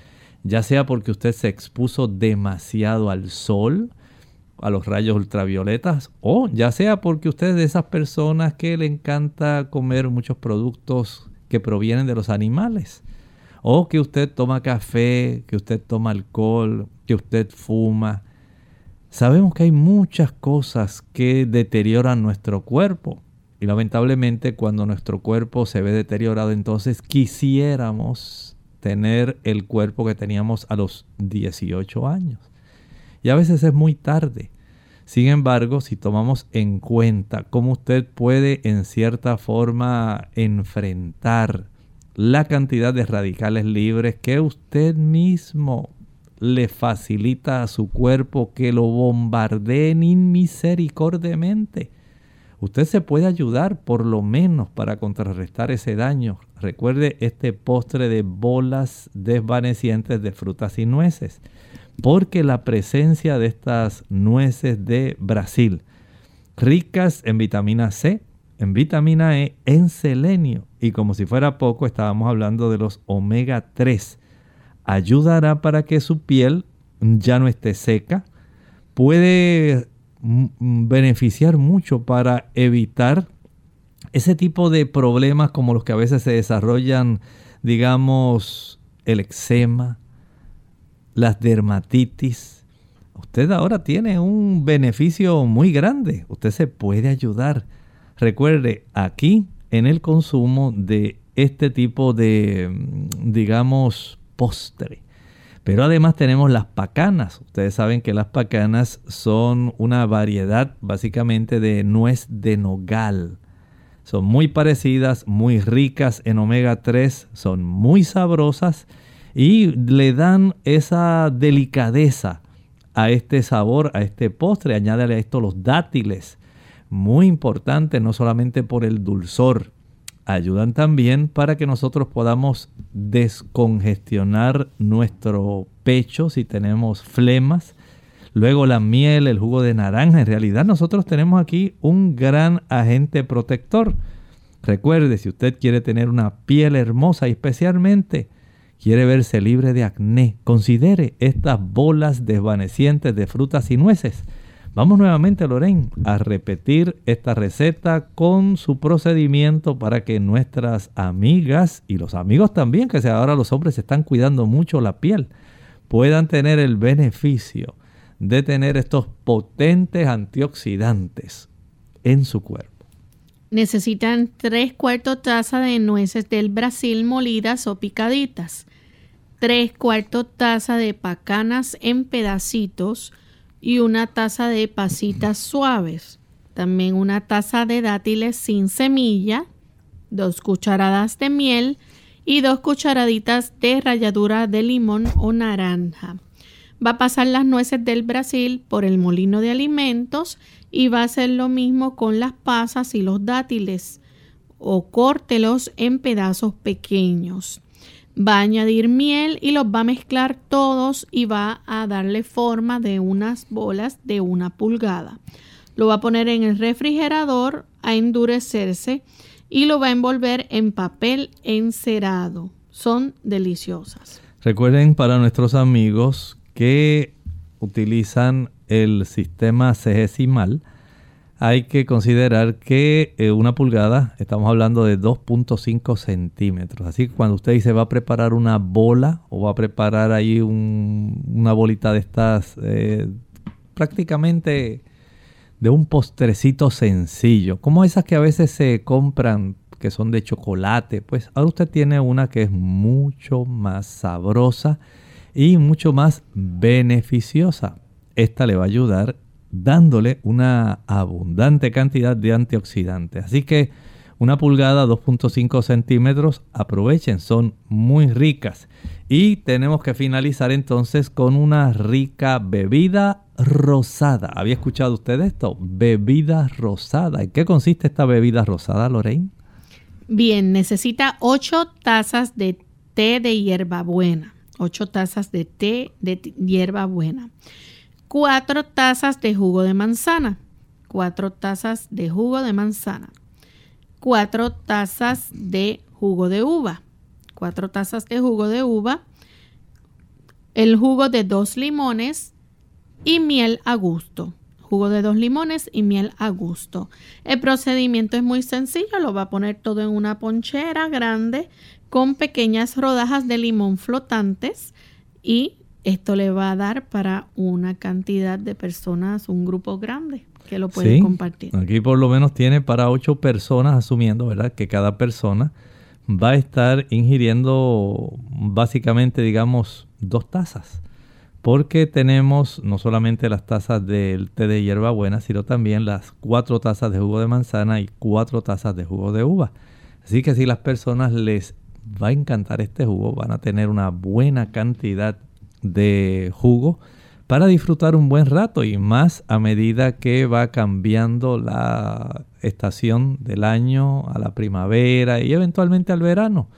B: ya sea porque usted se expuso demasiado al sol, a los rayos ultravioletas, o ya sea porque usted es de esas personas que le encanta comer muchos productos que provienen de los animales o que usted toma café, que usted toma alcohol, que usted fuma. Sabemos que hay muchas cosas que deterioran nuestro cuerpo. Y lamentablemente cuando nuestro cuerpo se ve deteriorado, entonces quisiéramos tener el cuerpo que teníamos a los 18 años. Y a veces es muy tarde. Sin embargo, si tomamos en cuenta cómo usted puede en cierta forma enfrentar la cantidad de radicales libres que usted mismo le facilita a su cuerpo que lo bombardeen inmisericordiamente. Usted se puede ayudar por lo menos para contrarrestar ese daño. Recuerde este postre de bolas desvanecientes de frutas y nueces. Porque la presencia de estas nueces de Brasil, ricas en vitamina C, en vitamina E, en selenio y como si fuera poco estábamos hablando de los omega 3. Ayudará para que su piel ya no esté seca. Puede beneficiar mucho para evitar ese tipo de problemas como los que a veces se desarrollan, digamos, el eczema, las dermatitis. Usted ahora tiene un beneficio muy grande. Usted se puede ayudar Recuerde, aquí en el consumo de este tipo de, mm, digamos, postre. Pero además tenemos las pacanas. Ustedes saben que las pacanas son una variedad básicamente de nuez de nogal. Son muy parecidas, muy ricas en omega 3, son muy sabrosas y le dan esa delicadeza a este sabor, a este postre. Añádale a esto los dátiles muy importante, no solamente por el dulzor, ayudan también para que nosotros podamos descongestionar nuestro pecho si tenemos flemas. Luego la miel, el jugo de naranja. En realidad nosotros tenemos aquí un gran agente protector. Recuerde, si usted quiere tener una piel hermosa y especialmente quiere verse libre de acné, considere estas bolas desvanecientes de frutas y nueces Vamos nuevamente, Lorraine, a repetir esta receta con su procedimiento para que nuestras amigas y los amigos también, que ahora los hombres están cuidando mucho la piel, puedan tener el beneficio de tener estos potentes antioxidantes en su cuerpo.
A: Necesitan 3 cuartos taza de nueces del Brasil molidas o picaditas, 3 cuartos taza de pacanas en pedacitos y una taza de pasitas suaves. También una taza de dátiles sin semilla, 2 cucharadas de miel y 2 cucharaditas de ralladura de limón o naranja va a pasar las nueces del Brasil por el molino de alimentos y va a hacer lo mismo con las pasas y los dátiles o córtelos en pedazos pequeños. Va a añadir miel y los va a mezclar todos y va a darle forma de unas bolas de una pulgada. Lo va a poner en el refrigerador a endurecerse y lo va a envolver en papel encerado. Son deliciosas.
B: Recuerden para nuestros amigos que utilizan el sistema cegesimal, hay que considerar que eh, una pulgada, estamos hablando de 2.5 centímetros. Así que cuando usted dice va a preparar una bola o va a preparar ahí una bolita de estas, eh, prácticamente de un postrecito sencillo, como esas que a veces se compran que son de chocolate, pues ahora usted tiene una que es mucho más sabrosa y mucho más beneficiosa. Esta le va a ayudar dándole una abundante cantidad de antioxidantes. Así que una pulgada, 2.5 centímetros, aprovechen, son muy ricas. Y tenemos que finalizar entonces con una rica bebida rosada. ¿Había escuchado usted esto? Bebida rosada. ¿En qué consiste esta bebida rosada, Lorraine?
A: Bien, necesita 8 tazas de té de hierbabuena 8 tazas de té de hierba buena, 4 tazas de jugo de manzana, 4 tazas de jugo de manzana, 4 tazas de jugo de uva, 4 tazas de jugo de uva, el jugo de dos limones y miel a gusto. Jugo de dos limones y miel a gusto. El procedimiento es muy sencillo, lo va a poner todo en una ponchera grande con pequeñas rodajas de limón flotantes y esto le va a dar para una cantidad de personas, un grupo grande que lo pueden compartir.
B: Aquí por lo menos tiene para ocho personas, asumiendo, ¿verdad? Que cada persona va a estar ingiriendo básicamente, digamos, dos tazas. Porque tenemos no solamente las tazas del té de hierbabuena, sino también las cuatro tazas de jugo de manzana y cuatro tazas de jugo de uva. Así que si las personas les va a encantar este jugo, van a tener una buena cantidad de jugo para disfrutar un buen rato y más a medida que va cambiando la estación del año a la primavera y eventualmente al verano.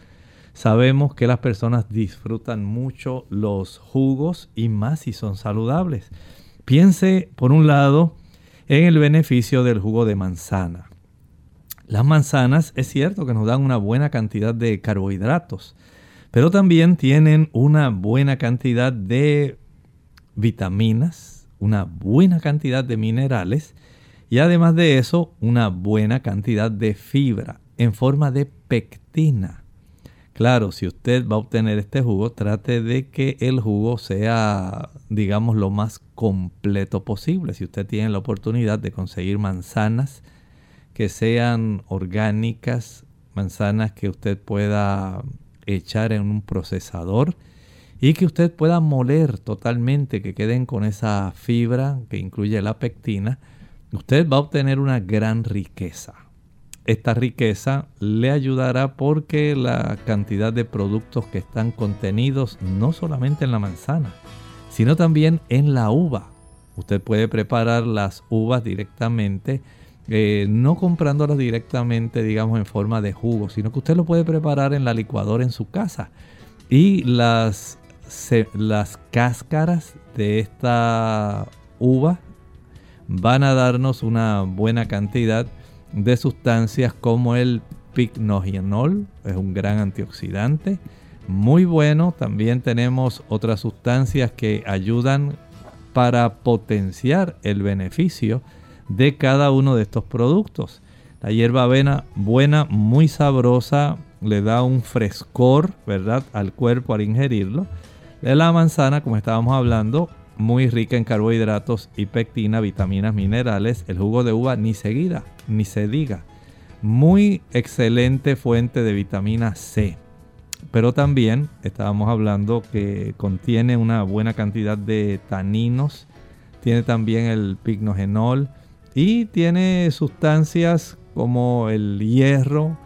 B: Sabemos que las personas disfrutan mucho los jugos y más si son saludables. Piense, por un lado, en el beneficio del jugo de manzana. Las manzanas es cierto que nos dan una buena cantidad de carbohidratos, pero también tienen una buena cantidad de vitaminas, una buena cantidad de minerales y además de eso una buena cantidad de fibra en forma de pectina. Claro, si usted va a obtener este jugo, trate de que el jugo sea, digamos, lo más completo posible. Si usted tiene la oportunidad de conseguir manzanas, que sean orgánicas, manzanas que usted pueda echar en un procesador y que usted pueda moler totalmente, que queden con esa fibra que incluye la pectina, usted va a obtener una gran riqueza. Esta riqueza le ayudará porque la cantidad de productos que están contenidos no solamente en la manzana, sino también en la uva. Usted puede preparar las uvas directamente eh, no comprándolas directamente, digamos, en forma de jugo, sino que usted lo puede preparar en la licuadora en su casa. Y las, las cáscaras de esta uva van a darnos una buena cantidad de sustancias como el picnogenol, es un gran antioxidante, muy bueno. También tenemos otras sustancias que ayudan para potenciar el beneficio de cada uno de estos productos. La hierba avena buena, muy sabrosa, le da un frescor, ¿verdad?, al cuerpo al ingerirlo. La manzana, como estábamos hablando, muy rica en carbohidratos y pectina, vitaminas, minerales. El jugo de uva ni seguida, ni se diga. Muy excelente fuente de vitamina C. Pero también estábamos hablando que contiene una buena cantidad de taninos. Tiene también el pignogenol y tiene sustancias como el hierro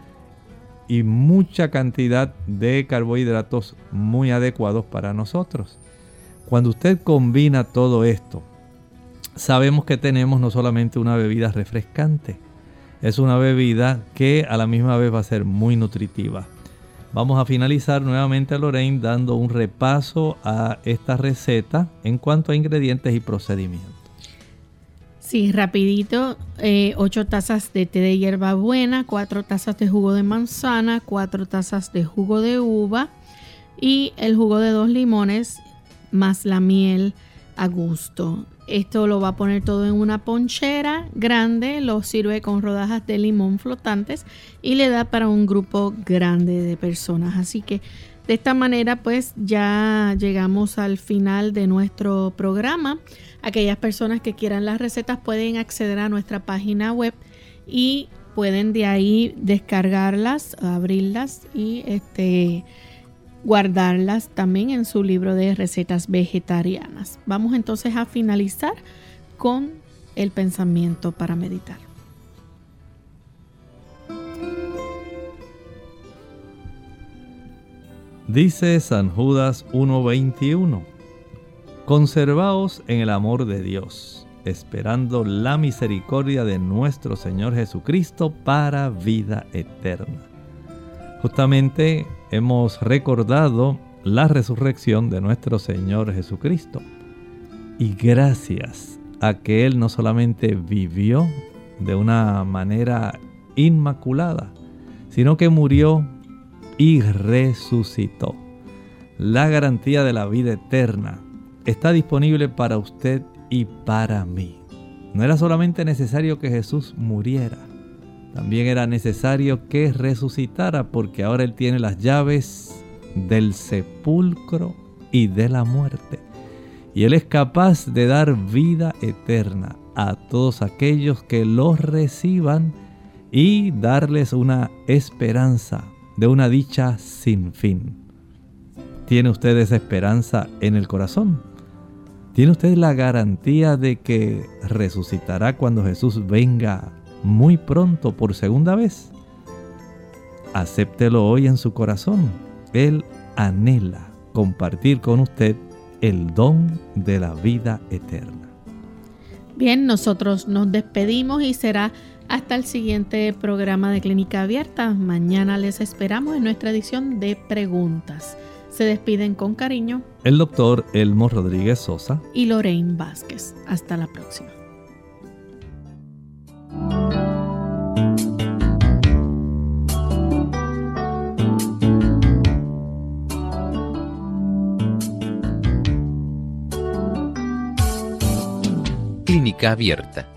B: y mucha cantidad de carbohidratos muy adecuados para nosotros. Cuando usted combina todo esto, sabemos que tenemos no solamente una bebida refrescante, es una bebida que a la misma vez va a ser muy nutritiva. Vamos a finalizar nuevamente, Lorraine, dando un repaso a esta receta en cuanto a ingredientes y procedimientos.
A: Sí, rapidito, 8 eh, tazas de té de hierbabuena, 4 tazas de jugo de manzana, 4 tazas de jugo de uva y el jugo de dos limones más la miel a gusto. Esto lo va a poner todo en una ponchera grande, lo sirve con rodajas de limón flotantes y le da para un grupo grande de personas. Así que de esta manera pues ya llegamos al final de nuestro programa. Aquellas personas que quieran las recetas pueden acceder a nuestra página web y pueden de ahí descargarlas, abrirlas y este guardarlas también en su libro de recetas vegetarianas. Vamos entonces a finalizar con el pensamiento para meditar.
B: Dice San Judas 1:21, Conservaos en el amor de Dios, esperando la misericordia de nuestro Señor Jesucristo para vida eterna. Justamente hemos recordado la resurrección de nuestro Señor Jesucristo. Y gracias a que Él no solamente vivió de una manera inmaculada, sino que murió y resucitó. La garantía de la vida eterna está disponible para usted y para mí. No era solamente necesario que Jesús muriera, también era necesario que resucitara porque ahora Él tiene las llaves del sepulcro y de la muerte. Y Él es capaz de dar vida eterna a todos aquellos que los reciban y darles una esperanza de una dicha sin fin. ¿Tiene usted esa esperanza en el corazón? ¿Tiene usted la garantía de que resucitará cuando Jesús venga muy pronto por segunda vez. Acéptelo hoy en su corazón. Él anhela compartir con usted el don de la vida eterna.
A: Bien, nosotros nos despedimos y será hasta el siguiente programa de Clínica Abierta. Mañana les esperamos en nuestra edición de preguntas. Se despiden con cariño
B: el doctor Elmo Rodríguez Sosa
A: y Lorraine Vázquez. Hasta la próxima.
F: Clínica abierta.